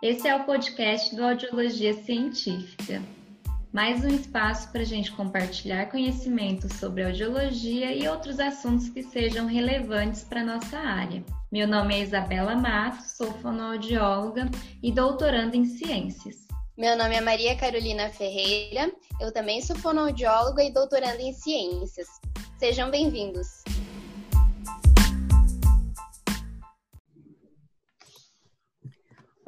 Esse é o podcast do Audiologia Científica. Mais um espaço para a gente compartilhar conhecimentos sobre audiologia e outros assuntos que sejam relevantes para a nossa área. Meu nome é Isabela Matos, sou fonoaudióloga e doutoranda em ciências. Meu nome é Maria Carolina Ferreira, eu também sou fonoaudióloga e doutoranda em ciências. Sejam bem-vindos!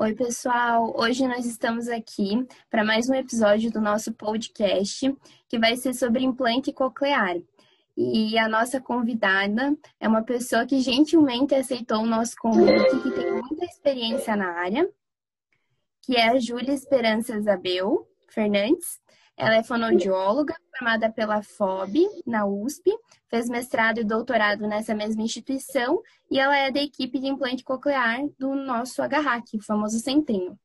Oi, pessoal! Hoje nós estamos aqui para mais um episódio do nosso podcast, que vai ser sobre implante coclear. E a nossa convidada é uma pessoa que gentilmente aceitou o nosso convite, que tem muita experiência na área, que é a Júlia Esperança Isabel Fernandes. Ela é fonoaudióloga, formada pela FOB, na USP, fez mestrado e doutorado nessa mesma instituição e ela é da equipe de implante coclear do nosso HRAC, o famoso Centrinho.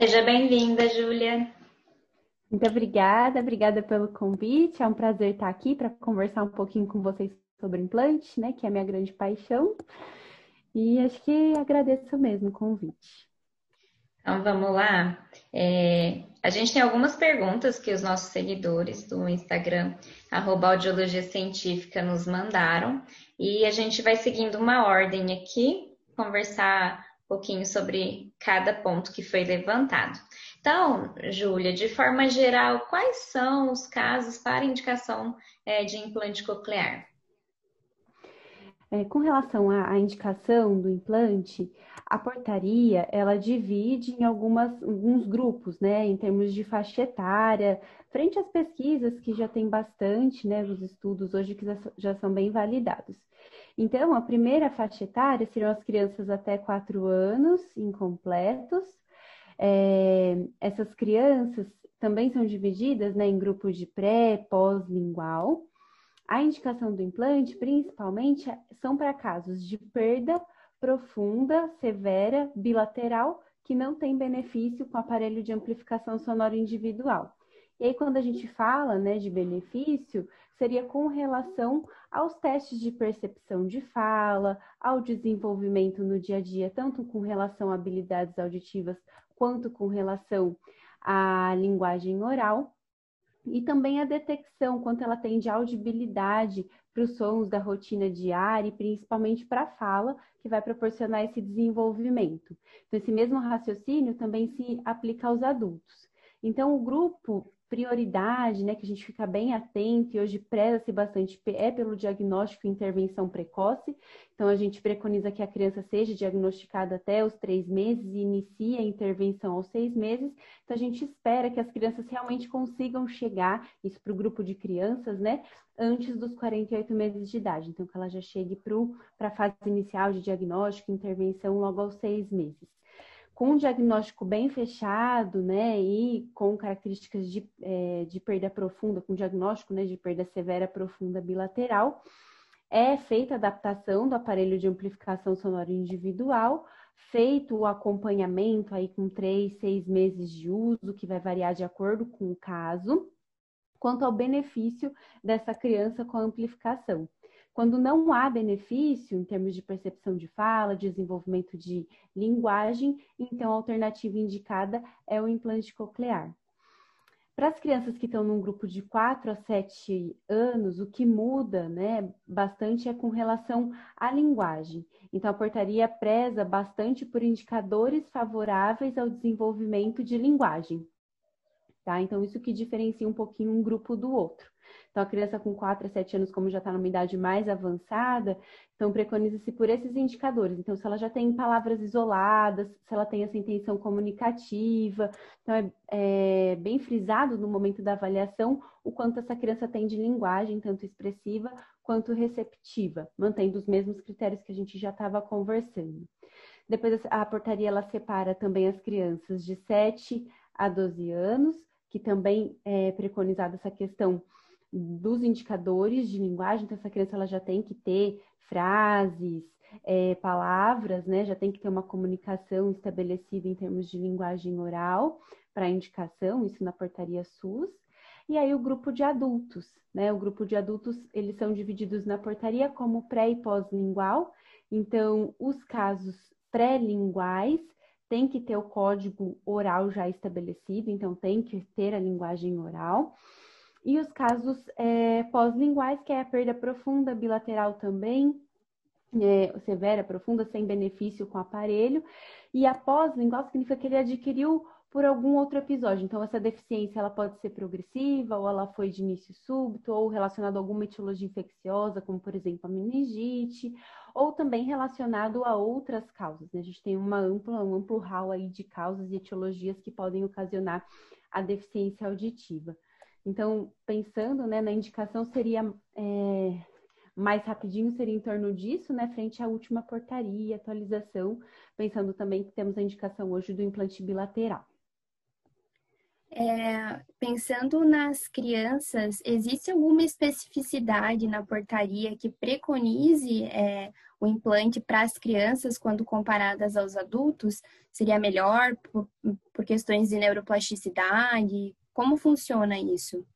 Seja bem-vinda, Júlia. Muito obrigada, obrigada pelo convite. É um prazer estar aqui para conversar um pouquinho com vocês sobre implante, né, que é a minha grande paixão. E acho que agradeço mesmo o convite. Então vamos lá. É, a gente tem algumas perguntas que os nossos seguidores do Instagram, arroba audiologia científica, nos mandaram. E a gente vai seguindo uma ordem aqui, conversar um pouquinho sobre cada ponto que foi levantado. Então, Júlia, de forma geral, quais são os casos para indicação é, de implante coclear? É, com relação à indicação do implante, a portaria ela divide em algumas, alguns grupos, né, em termos de faixa etária, frente às pesquisas que já tem bastante, né, os estudos hoje que já são bem validados. Então, a primeira faixa etária seriam as crianças até 4 anos, incompletos. É, essas crianças também são divididas né, em grupos de pré, pós-lingual. A indicação do implante, principalmente, são para casos de perda profunda, severa, bilateral, que não tem benefício com aparelho de amplificação sonora individual. E aí, quando a gente fala né, de benefício, seria com relação aos testes de percepção de fala, ao desenvolvimento no dia a dia, tanto com relação a habilidades auditivas quanto com relação à linguagem oral, e também a detecção, quanto ela tem de audibilidade para os sons da rotina diária e principalmente para a fala, que vai proporcionar esse desenvolvimento. Então, esse mesmo raciocínio também se aplica aos adultos. Então, o grupo prioridade, né, que a gente fica bem atento e hoje preza-se bastante é pelo diagnóstico e intervenção precoce. Então, a gente preconiza que a criança seja diagnosticada até os três meses e inicie a intervenção aos seis meses. Então, a gente espera que as crianças realmente consigam chegar, isso para o grupo de crianças, né, antes dos 48 meses de idade. Então, que ela já chegue para a fase inicial de diagnóstico e intervenção logo aos seis meses com um diagnóstico bem fechado, né, e com características de, é, de perda profunda, com diagnóstico, né, de perda severa profunda bilateral, é feita a adaptação do aparelho de amplificação sonora individual, feito o acompanhamento aí com três, seis meses de uso, que vai variar de acordo com o caso, quanto ao benefício dessa criança com a amplificação. Quando não há benefício em termos de percepção de fala, desenvolvimento de linguagem, então a alternativa indicada é o implante coclear. Para as crianças que estão num grupo de 4 a 7 anos, o que muda né, bastante é com relação à linguagem. Então, a portaria preza bastante por indicadores favoráveis ao desenvolvimento de linguagem. Tá? Então, isso que diferencia um pouquinho um grupo do outro. Então, a criança com 4 a 7 anos, como já está numa idade mais avançada, então preconiza-se por esses indicadores. Então, se ela já tem palavras isoladas, se ela tem essa intenção comunicativa, então é, é bem frisado no momento da avaliação o quanto essa criança tem de linguagem, tanto expressiva quanto receptiva, mantendo os mesmos critérios que a gente já estava conversando. Depois, a portaria ela separa também as crianças de 7 a 12 anos, que também é preconizada essa questão dos indicadores de linguagem, então essa criança ela já tem que ter frases, é, palavras, né? Já tem que ter uma comunicação estabelecida em termos de linguagem oral para indicação, isso na portaria SUS. E aí o grupo de adultos, né? O grupo de adultos, eles são divididos na portaria como pré e pós-lingual. Então, os casos pré-linguais tem que ter o código oral já estabelecido, então tem que ter a linguagem oral. E os casos é, pós-linguais, que é a perda profunda, bilateral também, é, severa, profunda, sem benefício com o aparelho. E a pós-lingual significa que ele adquiriu por algum outro episódio. Então, essa deficiência ela pode ser progressiva, ou ela foi de início súbito, ou relacionada a alguma etiologia infecciosa, como por exemplo a meningite, ou também relacionado a outras causas. Né? A gente tem uma ampla, um amplo hall aí de causas e etiologias que podem ocasionar a deficiência auditiva. Então, pensando né, na indicação, seria é, mais rapidinho, seria em torno disso, né, frente à última portaria, atualização, pensando também que temos a indicação hoje do implante bilateral. É, pensando nas crianças, existe alguma especificidade na portaria que preconize é, o implante para as crianças quando comparadas aos adultos? Seria melhor por, por questões de neuroplasticidade? Como funciona isso?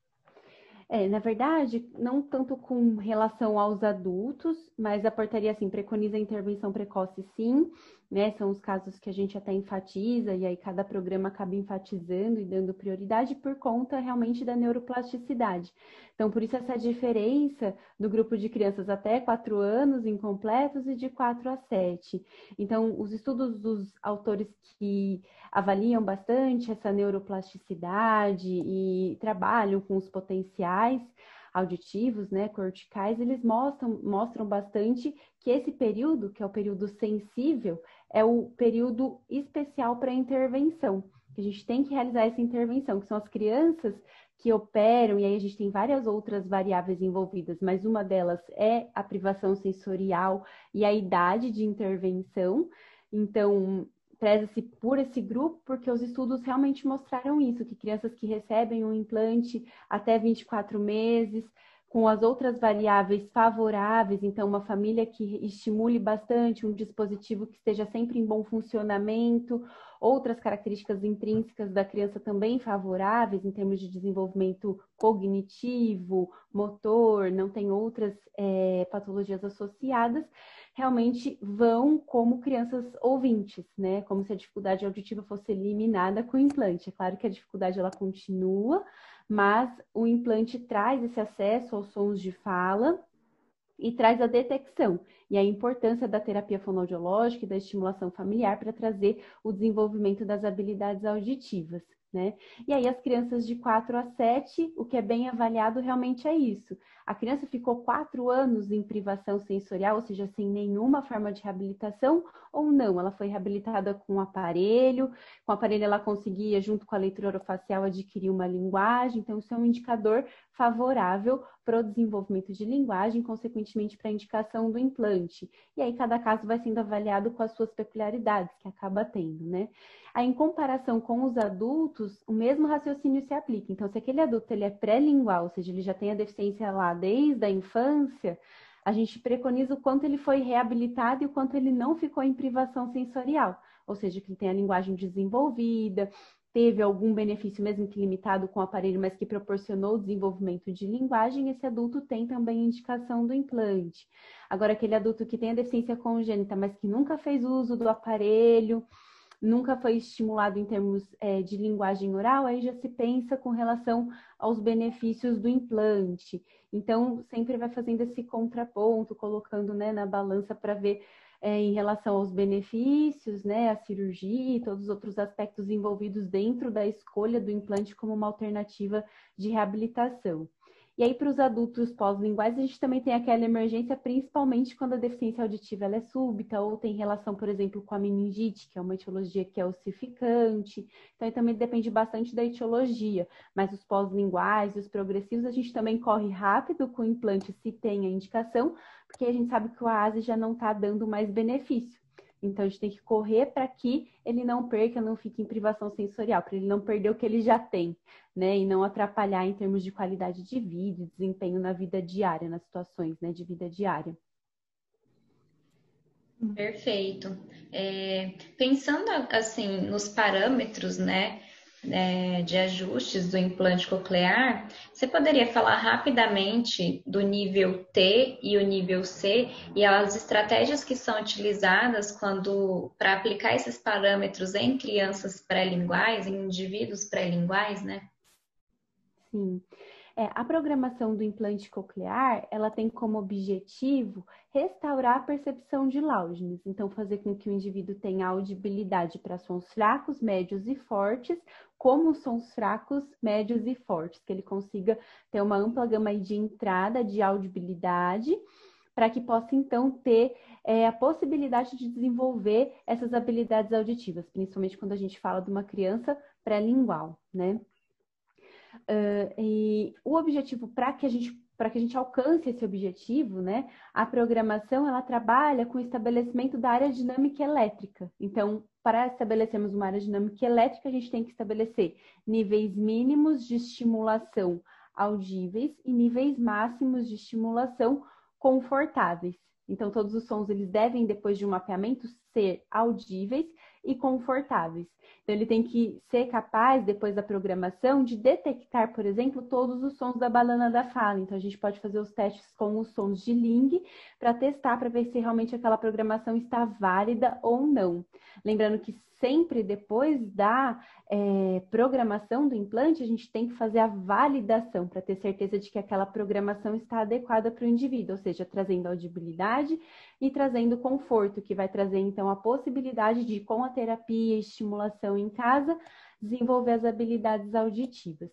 É, na verdade, não tanto com relação aos adultos, mas a portaria, assim, preconiza a intervenção precoce, sim, né? São os casos que a gente até enfatiza, e aí cada programa acaba enfatizando e dando prioridade por conta realmente da neuroplasticidade. Então, por isso essa diferença do grupo de crianças até 4 anos incompletos e de 4 a 7. Então, os estudos dos autores que avaliam bastante essa neuroplasticidade e trabalham com os potenciais auditivos, né, corticais, eles mostram, mostram bastante que esse período, que é o período sensível, é o período especial para intervenção. Que a gente tem que realizar essa intervenção, que são as crianças que operam, e aí a gente tem várias outras variáveis envolvidas, mas uma delas é a privação sensorial e a idade de intervenção. Então, preza-se por esse grupo, porque os estudos realmente mostraram isso, que crianças que recebem um implante até 24 meses, com as outras variáveis favoráveis, então uma família que estimule bastante um dispositivo que esteja sempre em bom funcionamento, outras características intrínsecas da criança também favoráveis em termos de desenvolvimento cognitivo, motor, não tem outras é, patologias associadas, realmente vão como crianças ouvintes, né? Como se a dificuldade auditiva fosse eliminada com o implante. É claro que a dificuldade ela continua, mas o implante traz esse acesso aos sons de fala e traz a detecção e a importância da terapia fonoaudiológica e da estimulação familiar para trazer o desenvolvimento das habilidades auditivas. Né? E aí, as crianças de 4 a 7, o que é bem avaliado realmente é isso. A criança ficou quatro anos em privação sensorial, ou seja, sem nenhuma forma de reabilitação, ou não? Ela foi reabilitada com aparelho, com o aparelho ela conseguia, junto com a leitura orofacial, adquirir uma linguagem, então isso é um indicador favorável para o desenvolvimento de linguagem, consequentemente para a indicação do implante. E aí cada caso vai sendo avaliado com as suas peculiaridades que acaba tendo, né? Aí, em comparação com os adultos, o mesmo raciocínio se aplica. Então, se aquele adulto ele é pré-lingual, ou seja, ele já tem a deficiência lá desde a infância, a gente preconiza o quanto ele foi reabilitado e o quanto ele não ficou em privação sensorial. Ou seja, que ele tem a linguagem desenvolvida, teve algum benefício, mesmo que limitado com o aparelho, mas que proporcionou o desenvolvimento de linguagem, esse adulto tem também indicação do implante. Agora, aquele adulto que tem a deficiência congênita, mas que nunca fez uso do aparelho, nunca foi estimulado em termos é, de linguagem oral, aí já se pensa com relação aos benefícios do implante. Então, sempre vai fazendo esse contraponto, colocando né, na balança para ver é, em relação aos benefícios, né, a cirurgia e todos os outros aspectos envolvidos dentro da escolha do implante como uma alternativa de reabilitação. E aí, para os adultos pós-linguais, a gente também tem aquela emergência, principalmente quando a deficiência auditiva é súbita ou tem relação, por exemplo, com a meningite, que é uma etiologia que é ossificante. Então, também depende bastante da etiologia. Mas os pós-linguais e os progressivos, a gente também corre rápido com o implante se tem a indicação, porque a gente sabe que o AASE já não está dando mais benefício. Então, a gente tem que correr para que ele não perca, não fique em privação sensorial, para ele não perder o que ele já tem, né? E não atrapalhar em termos de qualidade de vida e desempenho na vida diária, nas situações né, de vida diária. Perfeito. É, pensando assim nos parâmetros, né, é, de ajustes do implante coclear, você poderia falar rapidamente do nível T e o nível C e as estratégias que são utilizadas quando para aplicar esses parâmetros em crianças pré-linguais, em indivíduos pré-linguais, né? Sim. É, a programação do implante coclear, ela tem como objetivo restaurar a percepção de Lausness, então fazer com que o indivíduo tenha audibilidade para sons fracos, médios e fortes, como sons fracos, médios e fortes, que ele consiga ter uma ampla gama de entrada de audibilidade, para que possa então ter é, a possibilidade de desenvolver essas habilidades auditivas, principalmente quando a gente fala de uma criança pré-lingual, né? Uh, e o objetivo para que a gente para que a gente alcance esse objetivo, né, a programação ela trabalha com o estabelecimento da área dinâmica elétrica. Então, para estabelecermos uma área dinâmica elétrica, a gente tem que estabelecer níveis mínimos de estimulação audíveis e níveis máximos de estimulação confortáveis. Então, todos os sons eles devem, depois de um mapeamento, ser audíveis e confortáveis. Então, ele tem que ser capaz, depois da programação, de detectar, por exemplo, todos os sons da banana da fala. Então, a gente pode fazer os testes com os sons de Ling para testar, para ver se realmente aquela programação está válida ou não. Lembrando que sempre depois da é, programação do implante, a gente tem que fazer a validação para ter certeza de que aquela programação está adequada para o indivíduo, ou seja, trazendo audibilidade e trazendo conforto, que vai trazer então a possibilidade de, com a terapia e estimulação em casa, desenvolver as habilidades auditivas.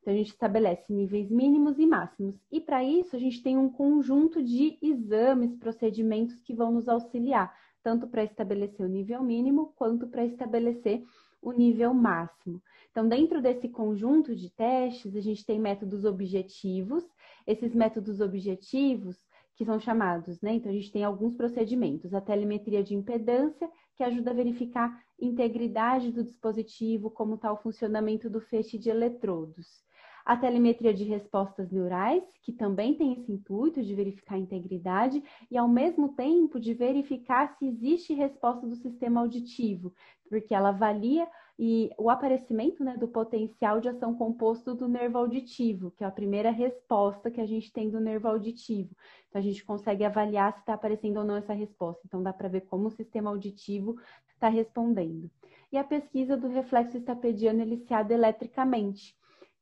Então, a gente estabelece níveis mínimos e máximos. E para isso, a gente tem um conjunto de exames, procedimentos que vão nos auxiliar tanto para estabelecer o nível mínimo quanto para estabelecer o nível máximo. Então, dentro desse conjunto de testes, a gente tem métodos objetivos. Esses métodos objetivos, que são chamados, né? Então, a gente tem alguns procedimentos. A telemetria de impedância, que ajuda a verificar integridade do dispositivo, como está o funcionamento do feixe de eletrodos a telemetria de respostas neurais, que também tem esse intuito de verificar a integridade e, ao mesmo tempo, de verificar se existe resposta do sistema auditivo, porque ela avalia e o aparecimento né, do potencial de ação composto do nervo auditivo, que é a primeira resposta que a gente tem do nervo auditivo. Então, a gente consegue avaliar se está aparecendo ou não essa resposta. Então, dá para ver como o sistema auditivo está respondendo. E a pesquisa do reflexo estapediano eliciado eletricamente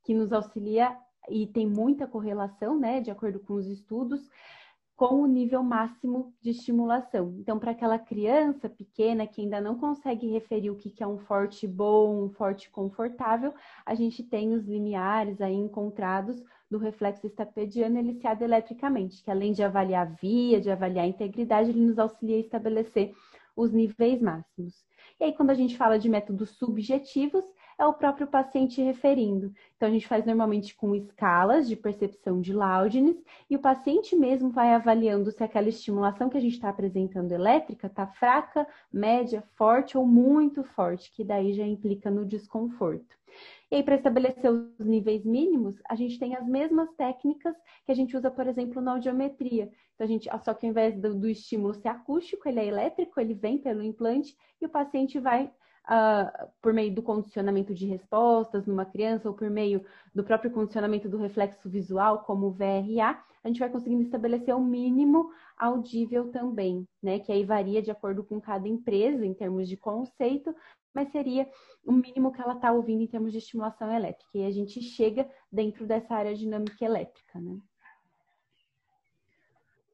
que nos auxilia e tem muita correlação, né, de acordo com os estudos, com o nível máximo de estimulação. Então, para aquela criança pequena que ainda não consegue referir o que é um forte bom, um forte confortável, a gente tem os limiares aí encontrados do reflexo estapediano eliciado eletricamente, que além de avaliar a via, de avaliar a integridade, ele nos auxilia a estabelecer os níveis máximos. E aí, quando a gente fala de métodos subjetivos, é o próprio paciente referindo. Então, a gente faz normalmente com escalas de percepção de loudness e o paciente mesmo vai avaliando se aquela estimulação que a gente está apresentando elétrica está fraca, média, forte ou muito forte, que daí já implica no desconforto. E aí, para estabelecer os níveis mínimos, a gente tem as mesmas técnicas que a gente usa, por exemplo, na audiometria. Então, a gente, só que ao invés do, do estímulo ser acústico, ele é elétrico, ele vem pelo implante e o paciente vai uh, por meio do condicionamento de respostas numa criança ou por meio do próprio condicionamento do reflexo visual, como o VRA, a gente vai conseguindo estabelecer o mínimo audível também, né? Que aí varia de acordo com cada empresa em termos de conceito, mas seria o mínimo que ela está ouvindo em termos de estimulação elétrica. E a gente chega dentro dessa área dinâmica elétrica, né?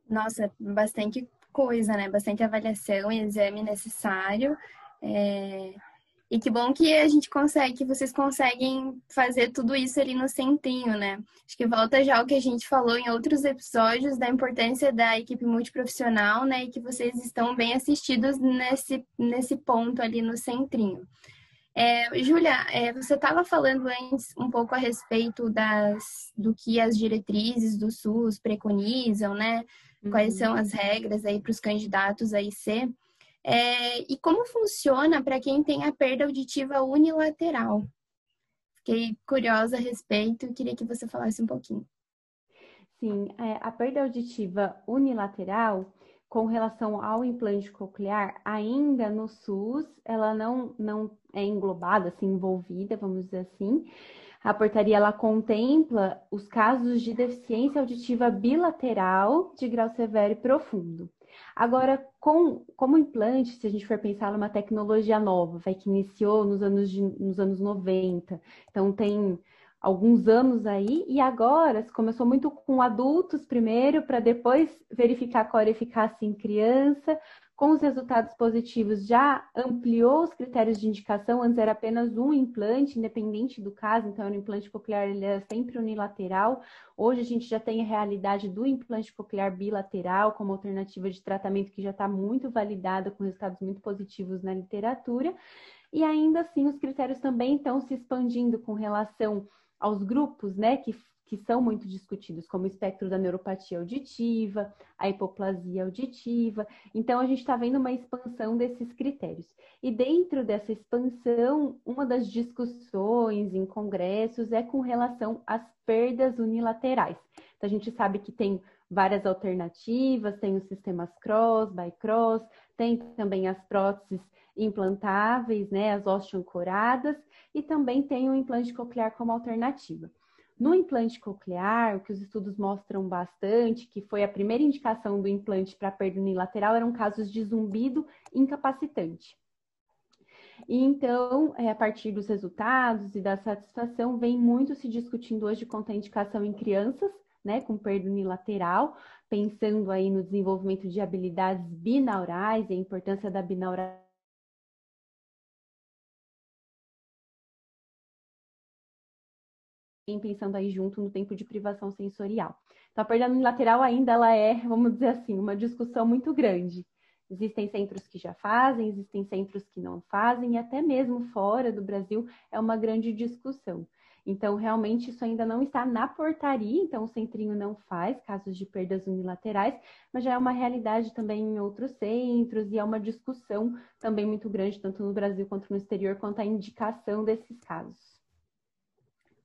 Nossa, bastante coisa, né? Bastante avaliação e exame necessário. É... E que bom que a gente consegue, que vocês conseguem fazer tudo isso ali no centrinho, né? Acho que volta já o que a gente falou em outros episódios da importância da equipe multiprofissional, né? E que vocês estão bem assistidos nesse, nesse ponto ali no centrinho. É, Júlia, é, você estava falando antes um pouco a respeito das, do que as diretrizes do SUS preconizam, né? Quais uhum. são as regras aí para os candidatos a IC. É, e como funciona para quem tem a perda auditiva unilateral? Fiquei curiosa a respeito e queria que você falasse um pouquinho. Sim, é, a perda auditiva unilateral com relação ao implante coclear, ainda no SUS, ela não, não é englobada, assim, envolvida, vamos dizer assim. A portaria ela contempla os casos de deficiência auditiva bilateral de grau severo e profundo. Agora, com, como implante, se a gente for pensar numa tecnologia nova, vai que iniciou nos anos, de, nos anos 90, então tem alguns anos aí, e agora começou muito com adultos primeiro, para depois verificar qual a eficácia em criança, com os resultados positivos, já ampliou os critérios de indicação. Antes era apenas um implante, independente do caso, então o implante coclear ele era sempre unilateral. Hoje a gente já tem a realidade do implante coclear bilateral como alternativa de tratamento que já está muito validada, com resultados muito positivos na literatura. E ainda assim, os critérios também estão se expandindo com relação aos grupos, né, que que são muito discutidos, como o espectro da neuropatia auditiva, a hipoplasia auditiva. Então, a gente está vendo uma expansão desses critérios. E dentro dessa expansão, uma das discussões em congressos é com relação às perdas unilaterais. Então, a gente sabe que tem várias alternativas, tem os sistemas cross, by-cross, tem também as próteses implantáveis, né, as osteoancoradas, e também tem o implante coclear como alternativa. No implante coclear, o que os estudos mostram bastante, que foi a primeira indicação do implante para perda unilateral, eram casos de zumbido incapacitante. E então, é, a partir dos resultados e da satisfação, vem muito se discutindo hoje quanto à indicação em crianças, né, com perda unilateral, pensando aí no desenvolvimento de habilidades binaurais e a importância da binaural pensando aí junto no tempo de privação sensorial. Então, a perda unilateral ainda ela é, vamos dizer assim, uma discussão muito grande. Existem centros que já fazem, existem centros que não fazem, e até mesmo fora do Brasil é uma grande discussão. Então, realmente, isso ainda não está na portaria, então o centrinho não faz casos de perdas unilaterais, mas já é uma realidade também em outros centros e é uma discussão também muito grande, tanto no Brasil quanto no exterior, quanto à indicação desses casos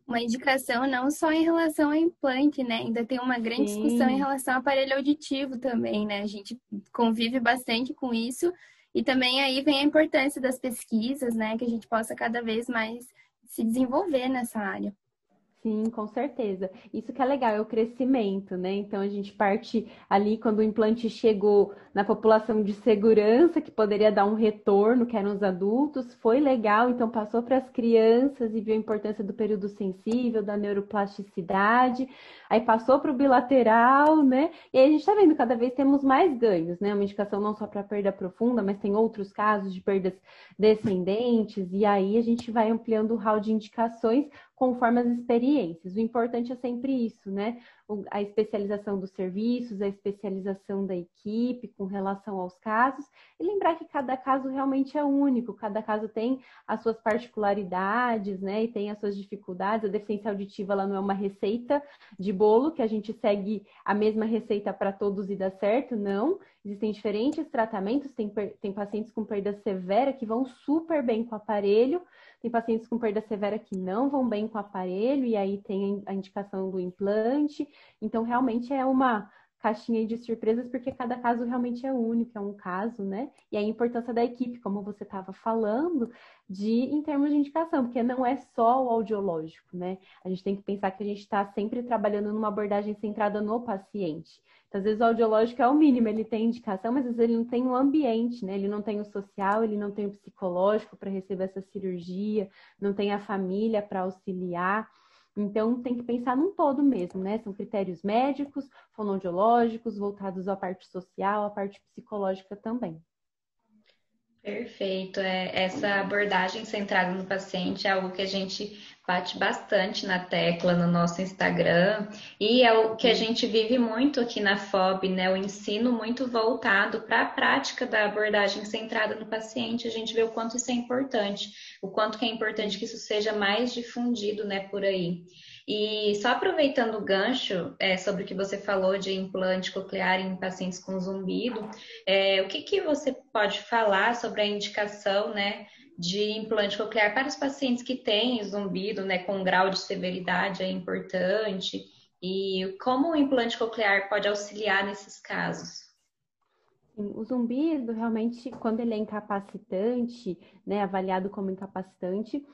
uma indicação não só em relação ao implante, né? Ainda tem uma grande Sim. discussão em relação ao aparelho auditivo também, né? A gente convive bastante com isso e também aí vem a importância das pesquisas, né? Que a gente possa cada vez mais se desenvolver nessa área. Sim, com certeza. Isso que é legal, é o crescimento, né? Então a gente parte ali quando o implante chegou na população de segurança, que poderia dar um retorno, que eram os adultos, foi legal, então passou para as crianças e viu a importância do período sensível, da neuroplasticidade, aí passou para o bilateral, né? E aí a gente está vendo cada vez temos mais ganhos, né? Uma indicação não só para perda profunda, mas tem outros casos de perdas descendentes, e aí a gente vai ampliando o hall de indicações conforme as experiências. O importante é sempre isso, né? A especialização dos serviços, a especialização da equipe com relação aos casos, e lembrar que cada caso realmente é único, cada caso tem as suas particularidades, né? E tem as suas dificuldades. A deficiência auditiva ela não é uma receita de bolo que a gente segue a mesma receita para todos e dá certo, não. Existem diferentes tratamentos, tem, tem pacientes com perda severa que vão super bem com o aparelho, tem pacientes com perda severa que não vão bem com o aparelho, e aí tem a indicação do implante. Então, realmente é uma caixinha de surpresas, porque cada caso realmente é único, é um caso, né? E a importância da equipe, como você estava falando, de em termos de indicação, porque não é só o audiológico, né? A gente tem que pensar que a gente está sempre trabalhando numa abordagem centrada no paciente. Então, às vezes o audiológico é o mínimo, ele tem indicação, mas às vezes ele não tem o ambiente, né? Ele não tem o social, ele não tem o psicológico para receber essa cirurgia, não tem a família para auxiliar. Então, tem que pensar num todo mesmo, né? São critérios médicos, fonoaudiológicos, voltados à parte social, à parte psicológica também. Perfeito. É, essa abordagem centrada no paciente é algo que a gente bate bastante na tecla no nosso Instagram e é o que a gente vive muito aqui na FOB, né? O ensino muito voltado para a prática da abordagem centrada no paciente. A gente vê o quanto isso é importante, o quanto que é importante que isso seja mais difundido, né, por aí. E só aproveitando o gancho é, sobre o que você falou de implante coclear em pacientes com zumbido, é, o que, que você pode falar sobre a indicação né, de implante coclear para os pacientes que têm zumbido, né, com um grau de severidade é importante, e como o implante coclear pode auxiliar nesses casos? O zumbido, realmente, quando ele é incapacitante, né, avaliado como incapacitante,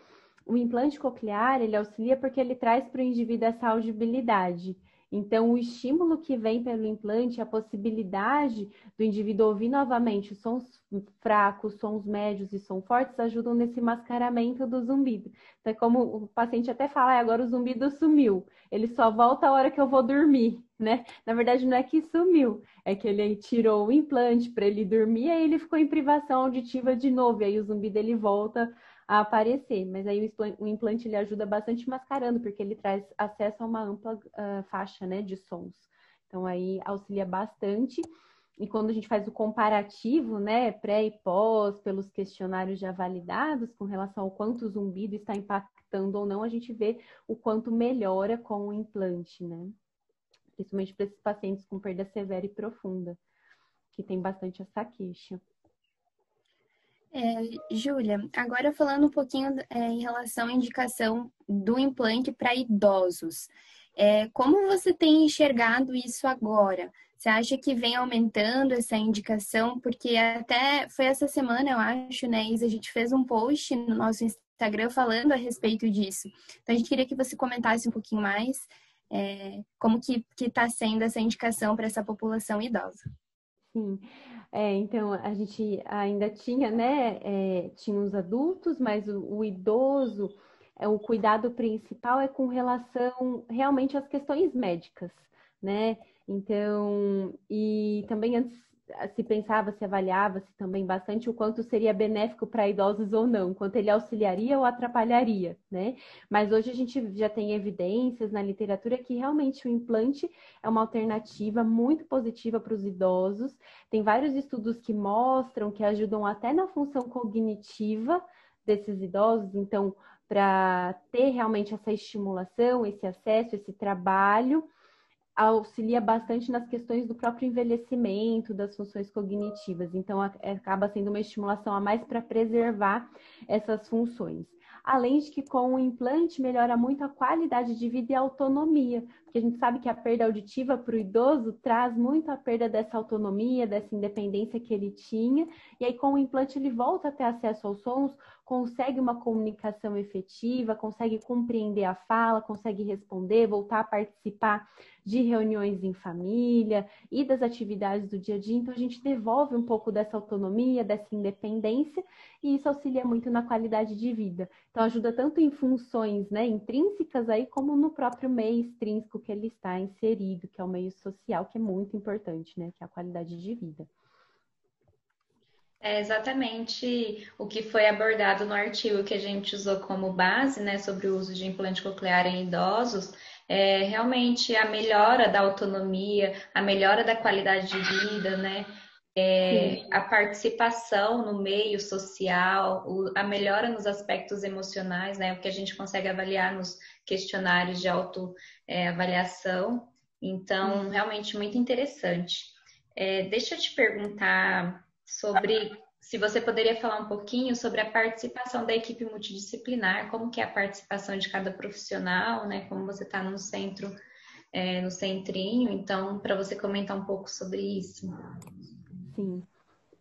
o implante coclear, ele auxilia porque ele traz para o indivíduo essa audibilidade. Então, o estímulo que vem pelo implante, a possibilidade do indivíduo ouvir novamente sons fracos, sons médios e sons fortes ajudam nesse mascaramento do zumbido. Então, é como o paciente até fala, agora o zumbido sumiu, ele só volta a hora que eu vou dormir, né? Na verdade, não é que sumiu, é que ele tirou o implante para ele dormir, aí ele ficou em privação auditiva de novo, e aí o zumbido ele volta a aparecer. Mas aí o implante ele ajuda bastante mascarando, porque ele traz acesso a uma ampla uh, faixa né, de sons. Então aí auxilia bastante. E quando a gente faz o comparativo, né, pré e pós, pelos questionários já validados, com relação ao quanto o zumbido está impactando ou não, a gente vê o quanto melhora com o implante, né? Principalmente para esses pacientes com perda severa e profunda, que tem bastante essa queixa. É, Júlia, agora falando um pouquinho é, em relação à indicação do implante para idosos. É, como você tem enxergado isso agora? Você acha que vem aumentando essa indicação? Porque até foi essa semana, eu acho, né, Isa, a gente fez um post no nosso Instagram falando a respeito disso. Então a gente queria que você comentasse um pouquinho mais é, como que está sendo essa indicação para essa população idosa. Sim. É, então, a gente ainda tinha, né? É, tinha os adultos, mas o, o idoso, é, o cuidado principal é com relação realmente às questões médicas, né? Então, e também antes se pensava, se avaliava-se também bastante o quanto seria benéfico para idosos ou não, quanto ele auxiliaria ou atrapalharia, né? Mas hoje a gente já tem evidências na literatura que realmente o implante é uma alternativa muito positiva para os idosos. Tem vários estudos que mostram que ajudam até na função cognitiva desses idosos, então, para ter realmente essa estimulação, esse acesso, esse trabalho auxilia bastante nas questões do próprio envelhecimento, das funções cognitivas. Então, acaba sendo uma estimulação a mais para preservar essas funções. Além de que com o implante melhora muito a qualidade de vida e a autonomia, porque a gente sabe que a perda auditiva para o idoso traz muito a perda dessa autonomia, dessa independência que ele tinha, e aí com o implante ele volta a ter acesso aos sons, consegue uma comunicação efetiva, consegue compreender a fala, consegue responder, voltar a participar de reuniões em família e das atividades do dia a dia. Então, a gente devolve um pouco dessa autonomia, dessa independência, e isso auxilia muito na qualidade de vida. Então, ajuda tanto em funções né, intrínsecas aí, como no próprio meio extrínseco que ele está inserido, que é o meio social, que é muito importante, né? Que é a qualidade de vida. É exatamente o que foi abordado no artigo que a gente usou como base, né, sobre o uso de implante coclear em idosos, é realmente a melhora da autonomia, a melhora da qualidade de vida, né, é, a participação no meio social, a melhora nos aspectos emocionais, né, o que a gente consegue avaliar nos questionários de autoavaliação. É, então, realmente muito interessante. É, deixa eu te perguntar sobre se você poderia falar um pouquinho sobre a participação da equipe multidisciplinar, como que é a participação de cada profissional, né? Como você está no centro, é, no centrinho, então, para você comentar um pouco sobre isso. Sim.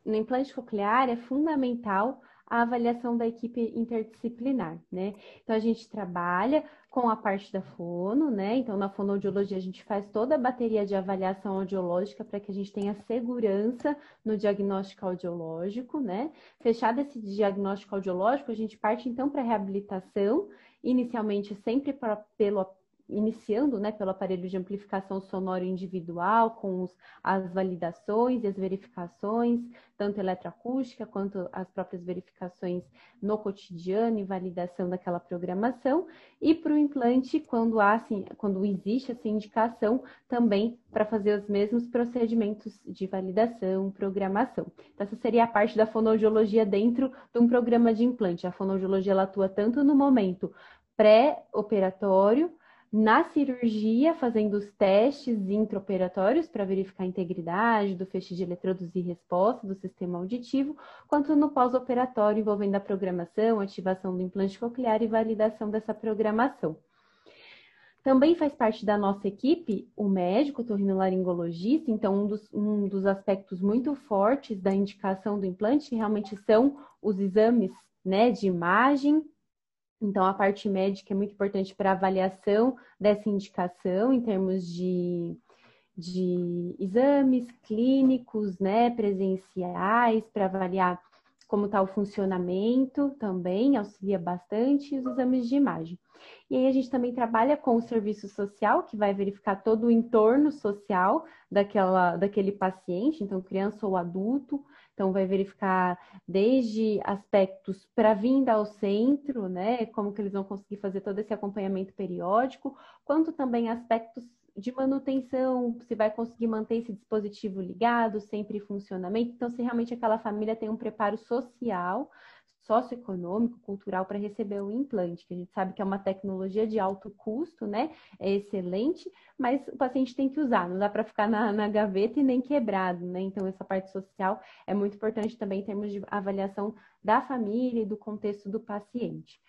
No implante coclear é fundamental a avaliação da equipe interdisciplinar, né? Então a gente trabalha com a parte da fono, né? Então na fonoaudiologia a gente faz toda a bateria de avaliação audiológica para que a gente tenha segurança no diagnóstico audiológico, né? Fechado esse diagnóstico audiológico, a gente parte então para a reabilitação, inicialmente sempre pra, pelo iniciando né, pelo aparelho de amplificação sonora individual, com os, as validações e as verificações, tanto eletroacústica quanto as próprias verificações no cotidiano e validação daquela programação, e para o implante, quando, há, assim, quando existe essa indicação, também para fazer os mesmos procedimentos de validação, programação. Então, essa seria a parte da fonoaudiologia dentro de um programa de implante. A fonoaudiologia atua tanto no momento pré-operatório, na cirurgia, fazendo os testes intraoperatórios para verificar a integridade do feixe de eletrodos e resposta do sistema auditivo, quanto no pós-operatório, envolvendo a programação, ativação do implante coclear e validação dessa programação. Também faz parte da nossa equipe o médico torrinolaringologista, então um dos, um dos aspectos muito fortes da indicação do implante realmente são os exames né, de imagem. Então, a parte médica é muito importante para avaliação dessa indicação em termos de, de exames clínicos, né, presenciais, para avaliar como está o funcionamento também, auxilia bastante, os exames de imagem. E aí a gente também trabalha com o serviço social, que vai verificar todo o entorno social daquela, daquele paciente, então criança ou adulto, então vai verificar desde aspectos para vinda ao centro, né, como que eles vão conseguir fazer todo esse acompanhamento periódico, quanto também aspectos de manutenção, se vai conseguir manter esse dispositivo ligado, sempre em funcionamento. Então, se realmente aquela família tem um preparo social, socioeconômico, cultural para receber o implante, que a gente sabe que é uma tecnologia de alto custo, né? É excelente, mas o paciente tem que usar, não dá para ficar na, na, gaveta e nem quebrado, né? Então, essa parte social é muito importante também em termos de avaliação da família e do contexto do paciente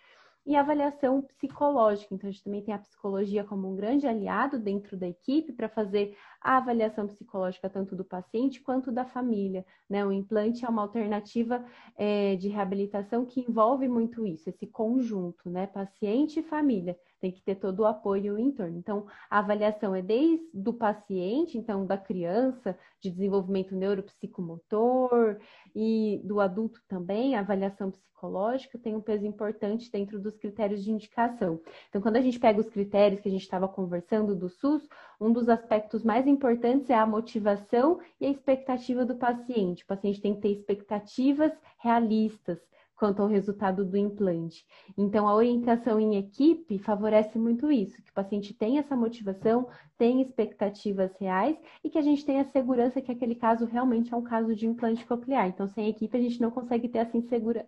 e avaliação psicológica. Então, a gente também tem a psicologia como um grande aliado dentro da equipe para fazer a avaliação psicológica tanto do paciente quanto da família. Né? O implante é uma alternativa é, de reabilitação que envolve muito isso, esse conjunto, né? Paciente e família tem que ter todo o apoio em torno. Então, a avaliação é desde o paciente, então da criança, de desenvolvimento neuropsicomotor e do adulto também, a avaliação psicológica tem um peso importante dentro dos critérios de indicação. Então, quando a gente pega os critérios que a gente estava conversando do SUS, um dos aspectos mais importantes é a motivação e a expectativa do paciente. O paciente tem que ter expectativas realistas quanto ao resultado do implante. Então, a orientação em equipe favorece muito isso, que o paciente tenha essa motivação, tenha expectativas reais e que a gente tenha segurança que aquele caso realmente é um caso de implante coclear. Então, sem equipe, a gente não consegue ter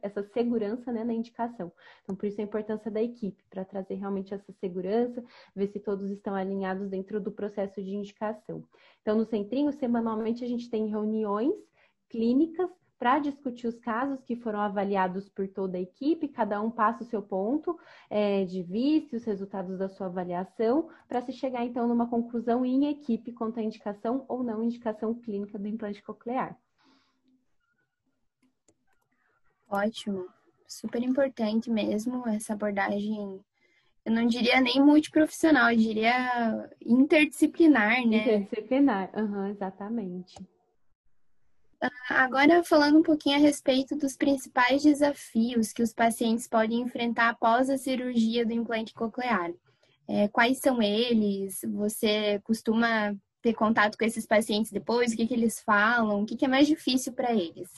essa, segurança né, na indicação. Então, por isso a importância da equipe, para trazer realmente essa segurança, ver se todos estão alinhados dentro do processo de indicação. Então, no centrinho, semanalmente, a gente tem reuniões clínicas para discutir os casos que foram avaliados por toda a equipe, cada um passa o seu ponto é, de vista, os resultados da sua avaliação, para se chegar então numa conclusão em equipe quanto à indicação ou não indicação clínica do implante coclear. Ótimo, super importante mesmo essa abordagem eu não diria nem multiprofissional, eu diria interdisciplinar, né? Interdisciplinar, uhum, exatamente. Agora, falando um pouquinho a respeito dos principais desafios que os pacientes podem enfrentar após a cirurgia do implante coclear. É, quais são eles? Você costuma ter contato com esses pacientes depois? O que, que eles falam? O que, que é mais difícil para eles?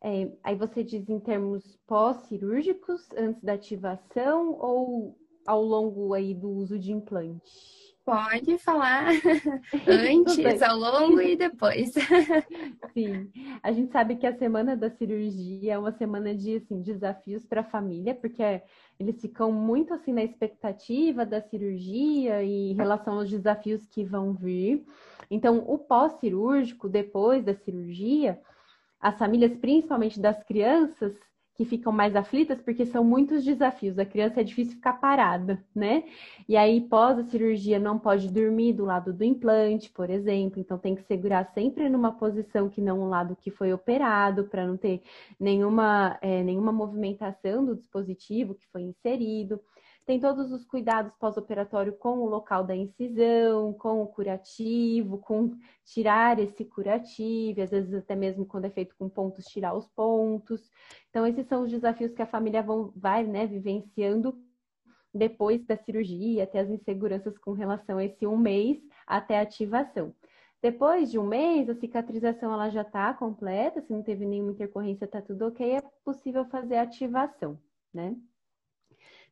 É, aí você diz em termos pós-cirúrgicos, antes da ativação ou ao longo aí do uso de implante? Pode falar antes, ao longo e depois. Sim, a gente sabe que a semana da cirurgia é uma semana de assim, desafios para a família, porque eles ficam muito assim na expectativa da cirurgia e em relação aos desafios que vão vir. Então, o pós-cirúrgico, depois da cirurgia, as famílias, principalmente das crianças, que ficam mais aflitas porque são muitos desafios. A criança é difícil ficar parada, né? E aí, pós a cirurgia, não pode dormir do lado do implante, por exemplo. Então, tem que segurar sempre numa posição que não o lado que foi operado, para não ter nenhuma, é, nenhuma movimentação do dispositivo que foi inserido tem todos os cuidados pós-operatório com o local da incisão, com o curativo, com tirar esse curativo, às vezes até mesmo quando é feito com pontos, tirar os pontos. Então, esses são os desafios que a família vão, vai né, vivenciando depois da cirurgia, até as inseguranças com relação a esse um mês até a ativação. Depois de um mês, a cicatrização ela já está completa, se não teve nenhuma intercorrência, está tudo ok, é possível fazer a ativação, né?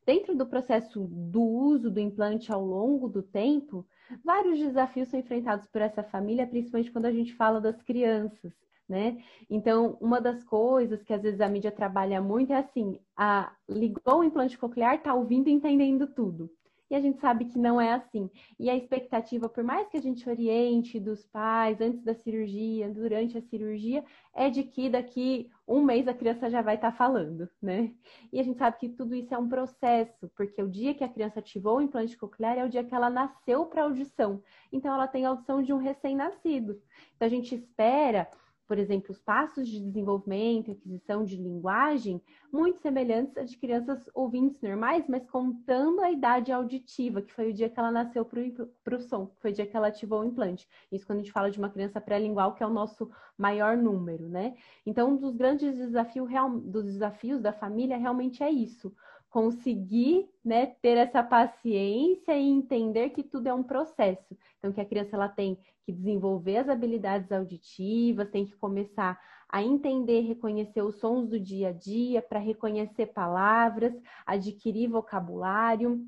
Dentro do processo do uso do implante ao longo do tempo, vários desafios são enfrentados por essa família, principalmente quando a gente fala das crianças. Né? Então, uma das coisas que às vezes a mídia trabalha muito é assim: a, ligou o implante coclear, tá ouvindo e entendendo tudo. E a gente sabe que não é assim. E a expectativa, por mais que a gente oriente dos pais antes da cirurgia, durante a cirurgia, é de que daqui um mês a criança já vai estar tá falando, né? E a gente sabe que tudo isso é um processo, porque o dia que a criança ativou o implante coclear é o dia que ela nasceu para audição. Então ela tem a audição de um recém-nascido. Então a gente espera por exemplo, os passos de desenvolvimento e aquisição de linguagem, muito semelhantes a de crianças ouvintes normais, mas contando a idade auditiva, que foi o dia que ela nasceu para o som, que foi o dia que ela ativou o implante. Isso quando a gente fala de uma criança pré-lingual, que é o nosso maior número, né? Então, um dos grandes desafios, dos desafios da família realmente é isso conseguir né, ter essa paciência e entender que tudo é um processo. Então, que a criança ela tem que desenvolver as habilidades auditivas, tem que começar a entender, reconhecer os sons do dia a dia, para reconhecer palavras, adquirir vocabulário.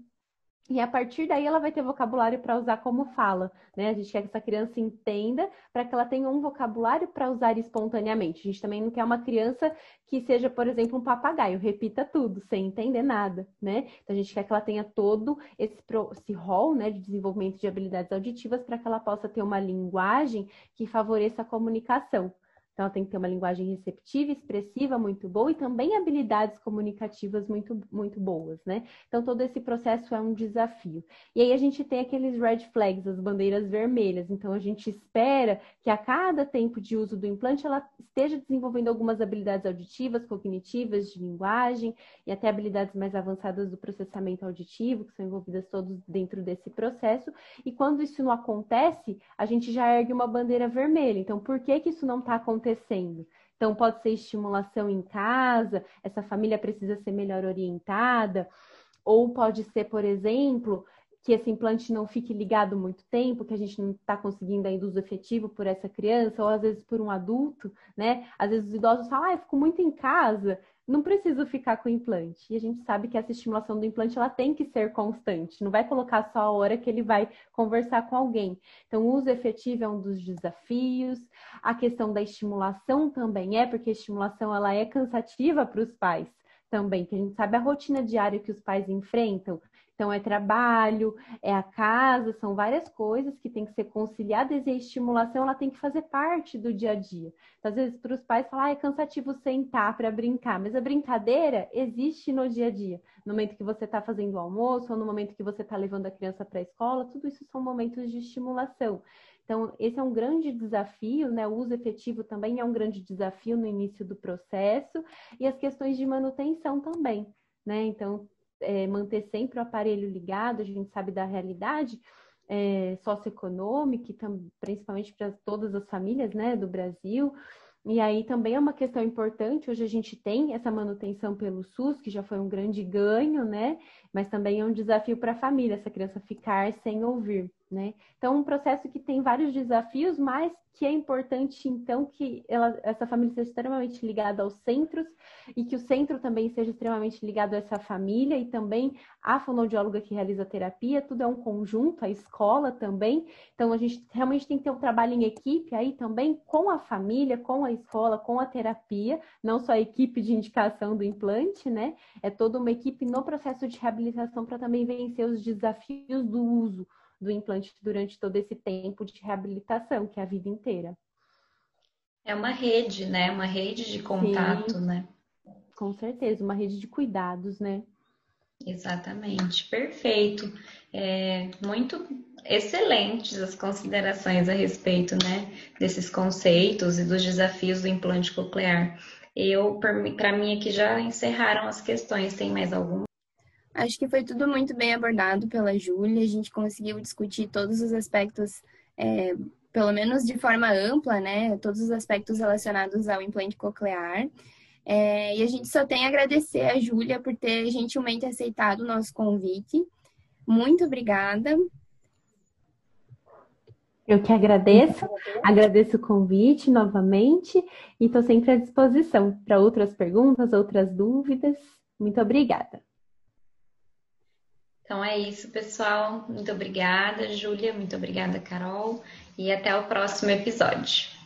E a partir daí ela vai ter vocabulário para usar como fala, né? A gente quer que essa criança entenda para que ela tenha um vocabulário para usar espontaneamente. A gente também não quer uma criança que seja, por exemplo, um papagaio, repita tudo sem entender nada, né? Então a gente quer que ela tenha todo esse, esse rol, né, de desenvolvimento de habilidades auditivas para que ela possa ter uma linguagem que favoreça a comunicação. Então, ela tem que ter uma linguagem receptiva, expressiva muito boa e também habilidades comunicativas muito, muito boas, né? Então, todo esse processo é um desafio. E aí, a gente tem aqueles red flags, as bandeiras vermelhas. Então, a gente espera que a cada tempo de uso do implante, ela esteja desenvolvendo algumas habilidades auditivas, cognitivas, de linguagem e até habilidades mais avançadas do processamento auditivo, que são envolvidas todos dentro desse processo. E quando isso não acontece, a gente já ergue uma bandeira vermelha. Então, por que, que isso não está acontecendo? Acontecendo. Então, pode ser estimulação em casa, essa família precisa ser melhor orientada, ou pode ser, por exemplo, que esse implante não fique ligado muito tempo, que a gente não está conseguindo ainda uso efetivo por essa criança, ou às vezes por um adulto, né? Às vezes os idosos falam, ah, eu fico muito em casa, não preciso ficar com o implante. E a gente sabe que essa estimulação do implante ela tem que ser constante, não vai colocar só a hora que ele vai conversar com alguém. Então, o uso efetivo é um dos desafios. A questão da estimulação também é, porque a estimulação ela é cansativa para os pais também, que a gente sabe a rotina diária que os pais enfrentam. Então, é trabalho, é a casa, são várias coisas que tem que ser conciliadas e a estimulação ela tem que fazer parte do dia a dia. Então, às vezes, para os pais falar, ah, é cansativo sentar para brincar, mas a brincadeira existe no dia a dia. No momento que você está fazendo o almoço, ou no momento que você está levando a criança para a escola, tudo isso são momentos de estimulação. Então, esse é um grande desafio, né? O uso efetivo também é um grande desafio no início do processo, e as questões de manutenção também, né? Então, é, manter sempre o aparelho ligado, a gente sabe da realidade é, socioeconômica, principalmente para todas as famílias né, do Brasil. E aí também é uma questão importante, hoje a gente tem essa manutenção pelo SUS, que já foi um grande ganho, né? Mas também é um desafio para a família, essa criança ficar sem ouvir. Né? Então, um processo que tem vários desafios, mas que é importante, então, que ela, essa família seja extremamente ligada aos centros e que o centro também seja extremamente ligado a essa família e também a fonoaudióloga que realiza a terapia, tudo é um conjunto, a escola também. Então, a gente realmente tem que ter um trabalho em equipe aí também com a família, com a escola, com a terapia, não só a equipe de indicação do implante, né? É toda uma equipe no processo de reabilitação para também vencer os desafios do uso do implante durante todo esse tempo de reabilitação, que é a vida inteira. É uma rede, né? Uma rede de contato, Sim, né? Com certeza, uma rede de cuidados, né? Exatamente, perfeito. É, muito excelentes as considerações a respeito, né, desses conceitos e dos desafios do implante coclear. Eu, para mim aqui já encerraram as questões. Tem mais alguma? Acho que foi tudo muito bem abordado pela Júlia. A gente conseguiu discutir todos os aspectos, é, pelo menos de forma ampla, né? Todos os aspectos relacionados ao implante coclear. É, e a gente só tem a agradecer a Júlia por ter gentilmente aceitado o nosso convite. Muito obrigada. Eu que agradeço, agradeço o convite novamente e estou sempre à disposição para outras perguntas, outras dúvidas. Muito obrigada. Então é isso, pessoal. Muito obrigada, Júlia. Muito obrigada, Carol. E até o próximo episódio.